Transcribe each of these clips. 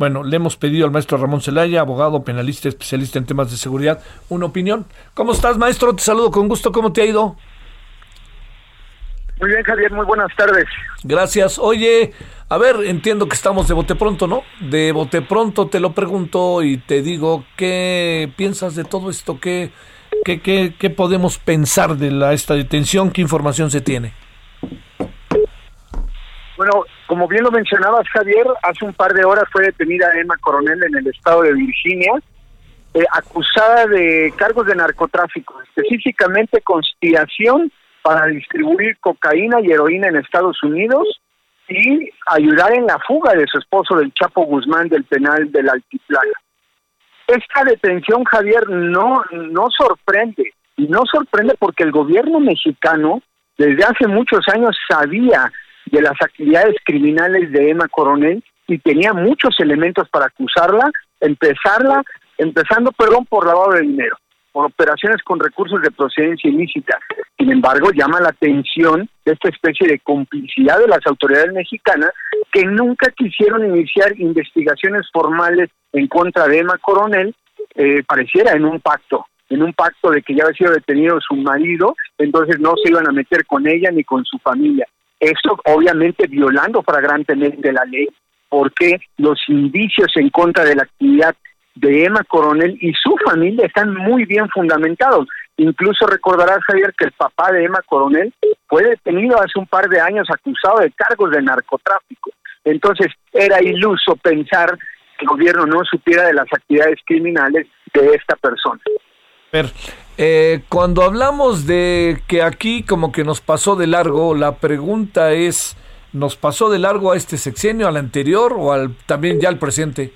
Bueno, le hemos pedido al maestro Ramón Celaya, abogado, penalista, especialista en temas de seguridad, una opinión. ¿Cómo estás, maestro? Te saludo con gusto. ¿Cómo te ha ido? Muy bien, Javier. Muy buenas tardes. Gracias. Oye, a ver, entiendo que estamos de bote pronto, ¿no? De bote pronto te lo pregunto y te digo, ¿qué piensas de todo esto? ¿Qué, qué, qué, qué podemos pensar de la, esta detención? ¿Qué información se tiene? Bueno, como bien lo mencionabas, Javier, hace un par de horas fue detenida Emma Coronel en el estado de Virginia, eh, acusada de cargos de narcotráfico, específicamente conspiración para distribuir cocaína y heroína en Estados Unidos y ayudar en la fuga de su esposo del Chapo Guzmán del penal del Altiplano. Esta detención, Javier, no, no sorprende, y no sorprende porque el gobierno mexicano desde hace muchos años sabía de las actividades criminales de Emma Coronel y tenía muchos elementos para acusarla, empezarla, empezando, perdón, por lavado de dinero por operaciones con recursos de procedencia ilícita. Sin embargo, llama la atención esta especie de complicidad de las autoridades mexicanas que nunca quisieron iniciar investigaciones formales en contra de Emma Coronel, eh, pareciera en un pacto, en un pacto de que ya había sido detenido su marido, entonces no se iban a meter con ella ni con su familia. Esto obviamente violando flagrantemente la ley, porque los indicios en contra de la actividad de Emma Coronel y su familia están muy bien fundamentados. Incluso recordarás, Javier, que el papá de Emma Coronel fue detenido hace un par de años acusado de cargos de narcotráfico. Entonces, era iluso pensar que el gobierno no supiera de las actividades criminales de esta persona. Ver, eh, cuando hablamos de que aquí como que nos pasó de largo, la pregunta es, ¿nos pasó de largo a este sexenio, al anterior o al también ya al presente?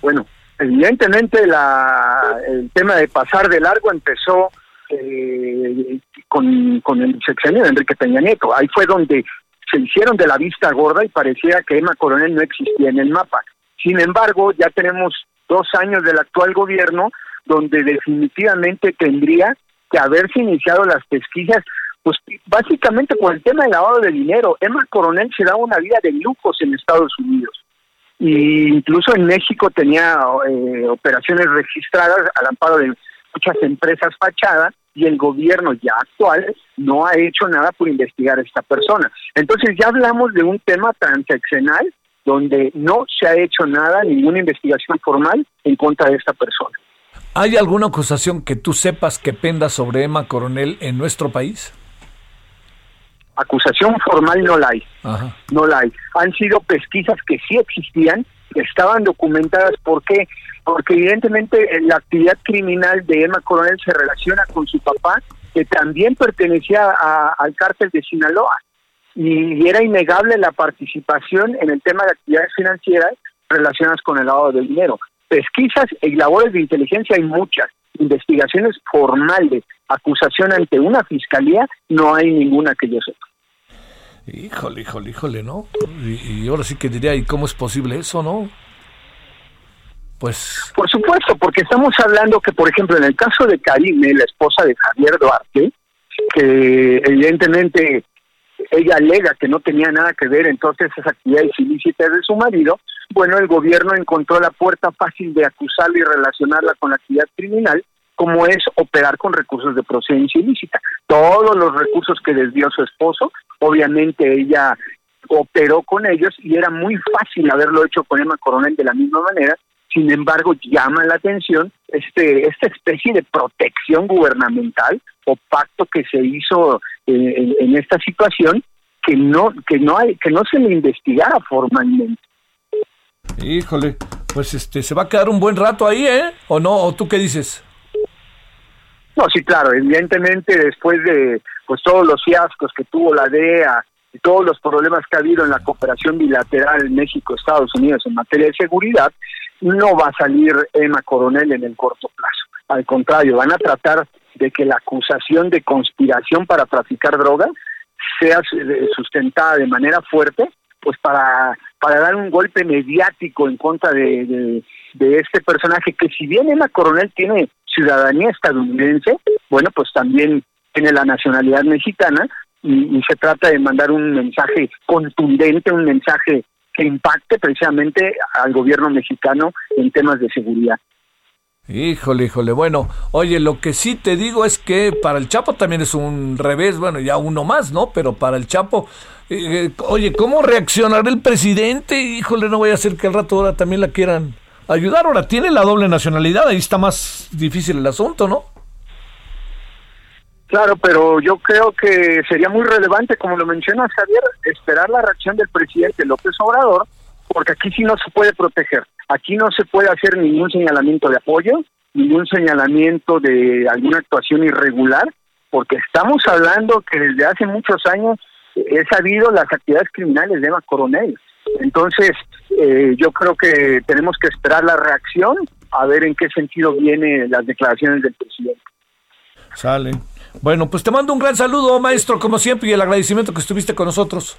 Bueno, evidentemente la, el tema de pasar de largo empezó eh, con, con el sexenio de Enrique Peña Nieto. Ahí fue donde se hicieron de la vista gorda y parecía que Emma Coronel no existía en el mapa. Sin embargo, ya tenemos dos años del actual gobierno donde definitivamente tendría que haberse iniciado las pesquisas, pues básicamente por el tema del lavado de dinero. Emma Coronel se daba una vida de lujos en Estados Unidos y incluso en México tenía eh, operaciones registradas al amparo de muchas empresas fachadas y el gobierno ya actual no ha hecho nada por investigar a esta persona. Entonces ya hablamos de un tema transaccional donde no se ha hecho nada, ninguna investigación formal en contra de esta persona. ¿Hay alguna acusación que tú sepas que penda sobre Emma Coronel en nuestro país? acusación formal no la hay. No la hay. Han sido pesquisas que sí existían, que estaban documentadas. ¿Por qué? Porque evidentemente eh, la actividad criminal de Emma Coronel se relaciona con su papá, que también pertenecía al cártel de Sinaloa. Y, era innegable la participación en el tema de actividades financieras relacionadas con el lavado de dinero. Pesquisas y labores de inteligencia hay muchas. Investigaciones formales, acusación ante una fiscalía, no hay ninguna que yo sepa. Híjole, híjole, híjole, ¿no? Y, ahora sí que diría, ¿y cómo es posible eso, no? Pues... Por supuesto, porque estamos hablando que, por ejemplo, en el caso de Karime, la esposa de Javier Duarte, que evidentemente ella alega que no tenía nada que ver entonces esas actividades ilícitas de su marido, bueno, el gobierno encontró la puerta fácil de acusarla y relacionarla con la actividad criminal como es operar con recursos de procedencia ilícita. Todos los recursos que desvió su esposo, obviamente ella operó con ellos y era muy fácil haberlo hecho con Emma Coronel de la misma manera. Sin embargo, llama la atención este esta especie de protección gubernamental o pacto que se hizo eh, en, esta situación que no que no hay que no se le investigara formalmente. Híjole, pues este se va a quedar un buen rato ahí, ¿eh? ¿O no? ¿O tú qué dices? No, sí, claro, evidentemente después de pues todos los fiascos que tuvo la DEA y todos los problemas que ha habido en la cooperación bilateral México-Estados Unidos en materia de seguridad, no va a salir Emma Coronel en el corto plazo. Al contrario, van a tratar de que la acusación de conspiración para traficar drogas sea sustentada de manera fuerte, pues para, para dar un golpe mediático en contra de, de, este personaje que si bien Emma Coronel tiene ciudadanía estadounidense, bueno, pues también tiene la nacionalidad mexicana y, y, se trata de mandar un mensaje contundente, un mensaje que impacte precisamente al gobierno mexicano en temas de seguridad. Híjole, híjole. Bueno, oye, lo que sí te digo es que para el Chapo también es un revés, bueno, ya uno más, ¿no? Pero para el Chapo, eh, eh, oye, ¿cómo reaccionará el presidente? Híjole, no voy a hacer que al rato ahora también la quieran ayudar. Ahora tiene la doble nacionalidad, ahí está más difícil el asunto, ¿no? Claro, pero yo creo que sería muy relevante, como lo menciona Javier, esperar la reacción del presidente López Obrador, porque aquí sí no se puede proteger. Aquí no se puede hacer ningún señalamiento de apoyo, ningún señalamiento de alguna actuación irregular, porque estamos hablando que desde hace muchos años he sabido las actividades criminales de Eva Coronel. Entonces, eh, yo creo que tenemos que esperar la reacción a ver en qué sentido vienen las declaraciones del presidente. Sale. Bueno, pues te mando un gran saludo, maestro, como siempre, y el agradecimiento que estuviste con nosotros.